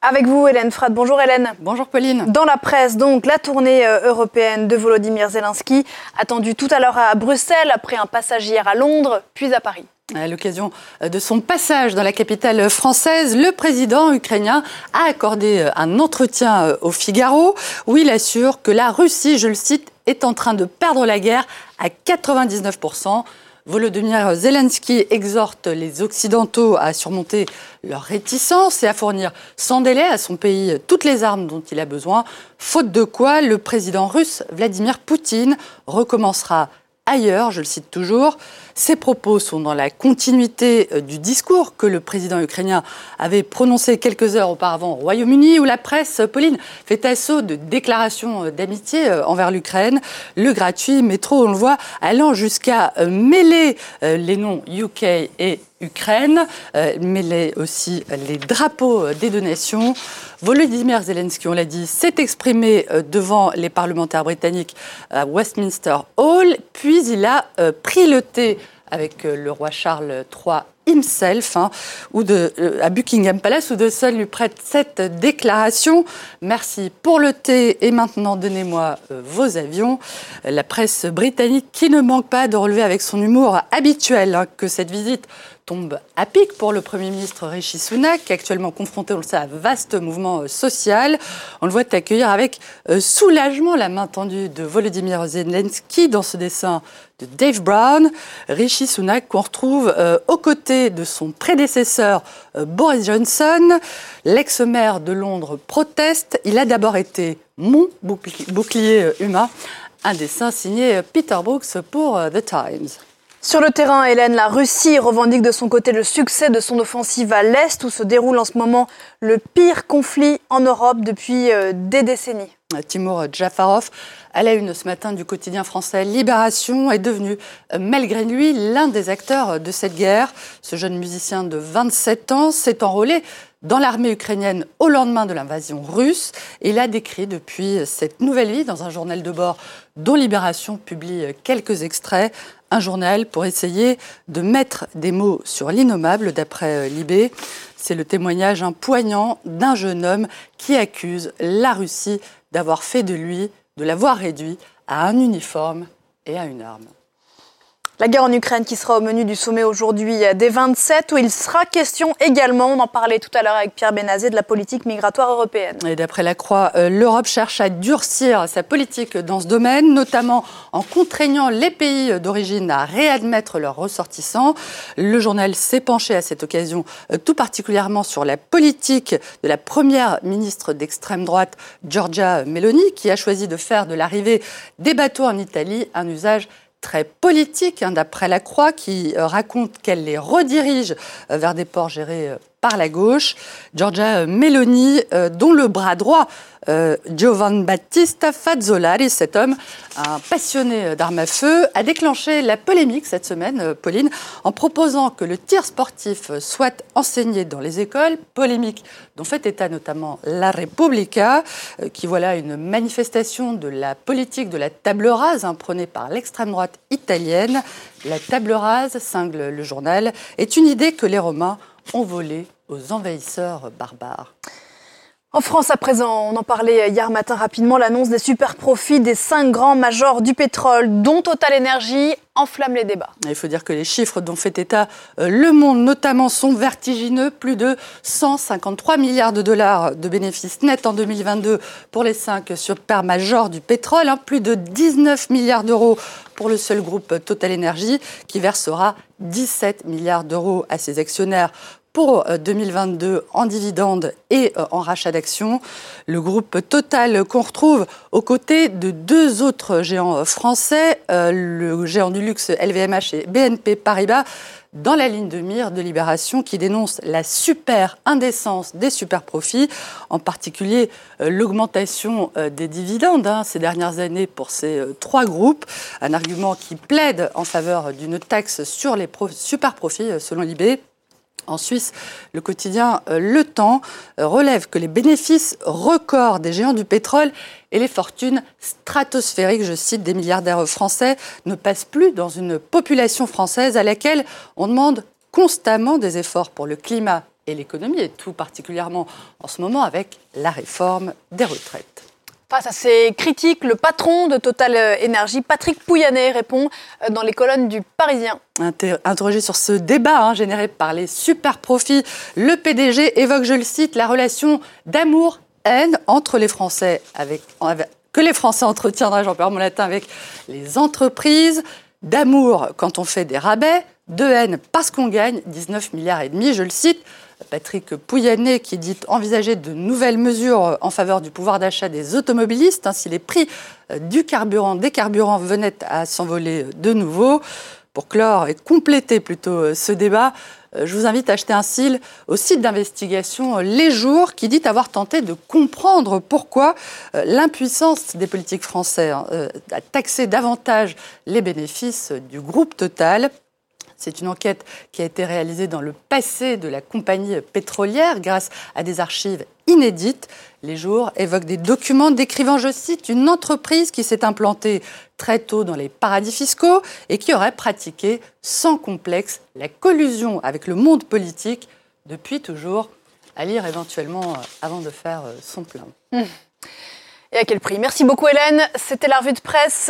Avec vous, Hélène Frad. Bonjour Hélène. Bonjour Pauline. Dans la presse, donc, la tournée euh, européenne de Volodymyr Zelensky, attendue tout à l'heure à Bruxelles, après un passage hier à Londres, puis à Paris. À l'occasion euh, de son passage dans la capitale française, le président ukrainien a accordé euh, un entretien au Figaro où il assure que la Russie, je le cite, est en train de perdre la guerre à 99%. Volodymyr Zelensky exhorte les Occidentaux à surmonter leur réticence et à fournir sans délai à son pays toutes les armes dont il a besoin, faute de quoi le président russe Vladimir Poutine recommencera ailleurs, je le cite toujours. Ces propos sont dans la continuité euh, du discours que le président ukrainien avait prononcé quelques heures auparavant au Royaume-Uni, où la presse, Pauline, fait assaut de déclarations euh, d'amitié euh, envers l'Ukraine. Le gratuit métro, on le voit, allant jusqu'à mêler les noms UK et Ukraine, mêler aussi les drapeaux des deux nations. Volodymyr Zelensky, on l'a dit, s'est exprimé devant les parlementaires britanniques à Westminster Hall, puis il a pris le thé avec euh, le roi Charles III himself, hein, ou de, euh, à Buckingham Palace, où De Sol lui prête cette déclaration. Merci pour le thé et maintenant donnez-moi euh, vos avions. La presse britannique qui ne manque pas de relever avec son humour habituel hein, que cette visite tombe à pic pour le Premier ministre Rishi Sunak, actuellement confronté, on le sait, à un vaste mouvement euh, social. On le voit accueillir avec soulagement la main tendue de Volodymyr Zelensky dans ce dessin de Dave Brown. Rishi Sunak qu'on retrouve aux côtés de son prédécesseur Boris Johnson. L'ex-maire de Londres proteste. Il a d'abord été mon bouclier humain. Un dessin signé Peter Brooks pour The Times. Sur le terrain, Hélène, la Russie revendique de son côté le succès de son offensive à l'Est, où se déroule en ce moment le pire conflit en Europe depuis euh, des décennies. Timur Jafarov, à la une ce matin du quotidien français Libération, est devenu, euh, malgré lui, l'un des acteurs de cette guerre. Ce jeune musicien de 27 ans s'est enrôlé dans l'armée ukrainienne au lendemain de l'invasion russe. Il a décrit depuis cette nouvelle vie dans un journal de bord dont Libération publie quelques extraits, un journal pour essayer de mettre des mots sur l'innommable d'après euh, Libé. C'est le témoignage un poignant d'un jeune homme qui accuse la Russie d'avoir fait de lui, de l'avoir réduit à un uniforme et à une arme. La guerre en Ukraine qui sera au menu du sommet aujourd'hui des 27, où il sera question également, on en parlait tout à l'heure avec Pierre Benazé, de la politique migratoire européenne. Et d'après la Croix, euh, l'Europe cherche à durcir sa politique dans ce domaine, notamment en contraignant les pays d'origine à réadmettre leurs ressortissants. Le journal s'est penché à cette occasion euh, tout particulièrement sur la politique de la première ministre d'extrême droite, Giorgia Meloni, qui a choisi de faire de l'arrivée des bateaux en Italie un usage très politique, hein, d'après la Croix, qui euh, raconte qu'elle les redirige euh, vers des ports gérés euh, par la gauche. Giorgia Meloni, dont le bras droit euh, Giovan Battista Fazzolari, cet homme, un passionné d'armes à feu, a déclenché la polémique cette semaine, euh, Pauline, en proposant que le tir sportif soit enseigné dans les écoles. Polémique dont fait état notamment La Repubblica, euh, qui voilà une manifestation de la politique de la table rase imprenée par l'extrême droite italienne. La table rase, cingle le journal, est une idée que les Romains ont volée aux envahisseurs barbares. En France, à présent, on en parlait hier matin rapidement, l'annonce des super profits des cinq grands majors du pétrole, dont Total Energy, enflamme les débats. Il faut dire que les chiffres dont fait état euh, Le Monde notamment sont vertigineux. Plus de 153 milliards de dollars de bénéfices nets en 2022 pour les cinq super majors du pétrole. Hein. plus de 19 milliards d'euros pour le seul groupe Total Energy qui versera 17 milliards d'euros à ses actionnaires pour 2022 euh, en dividendes et euh, en rachat d'actions. Le groupe Total qu'on retrouve aux côtés de deux autres géants français, euh, le géant du luxe LVMH et BNP Paribas, dans la ligne de mire de Libération qui dénonce la super indécence des super profits, en particulier l'augmentation des dividendes hein, ces dernières années pour ces trois groupes, un argument qui plaide en faveur d'une taxe sur les super profits selon Libé. En Suisse, le quotidien euh, Le Temps euh, relève que les bénéfices records des géants du pétrole et les fortunes stratosphériques, je cite, des milliardaires français ne passent plus dans une population française à laquelle on demande constamment des efforts pour le climat et l'économie, et tout particulièrement en ce moment avec la réforme des retraites. Face à ces critiques, le patron de Total Énergie, Patrick Pouyanné, répond euh, dans les colonnes du Parisien. Interrogé sur ce débat hein, généré par les super profits, le PDG évoque, je le cite, la relation d'amour-haine entre les Français avec, que les Français entretiendraient, j'en perds mon latin, avec les entreprises, d'amour quand on fait des rabais, de haine parce qu'on gagne 19 milliards et demi, je le cite. Patrick Pouyanné qui dit envisager de nouvelles mesures en faveur du pouvoir d'achat des automobilistes si les prix euh, du carburant, des carburants venaient à s'envoler de nouveau. Pour clore et compléter plutôt euh, ce débat, euh, je vous invite à acheter un cil au site d'investigation Les Jours qui dit avoir tenté de comprendre pourquoi l'impuissance des politiques français hein, à taxer davantage les bénéfices du groupe Total c'est une enquête qui a été réalisée dans le passé de la compagnie pétrolière grâce à des archives inédites. Les jours évoquent des documents décrivant, je cite, une entreprise qui s'est implantée très tôt dans les paradis fiscaux et qui aurait pratiqué sans complexe la collusion avec le monde politique depuis toujours. À lire éventuellement euh, avant de faire euh, son plein. Et à quel prix? Merci beaucoup Hélène. C'était la revue de presse.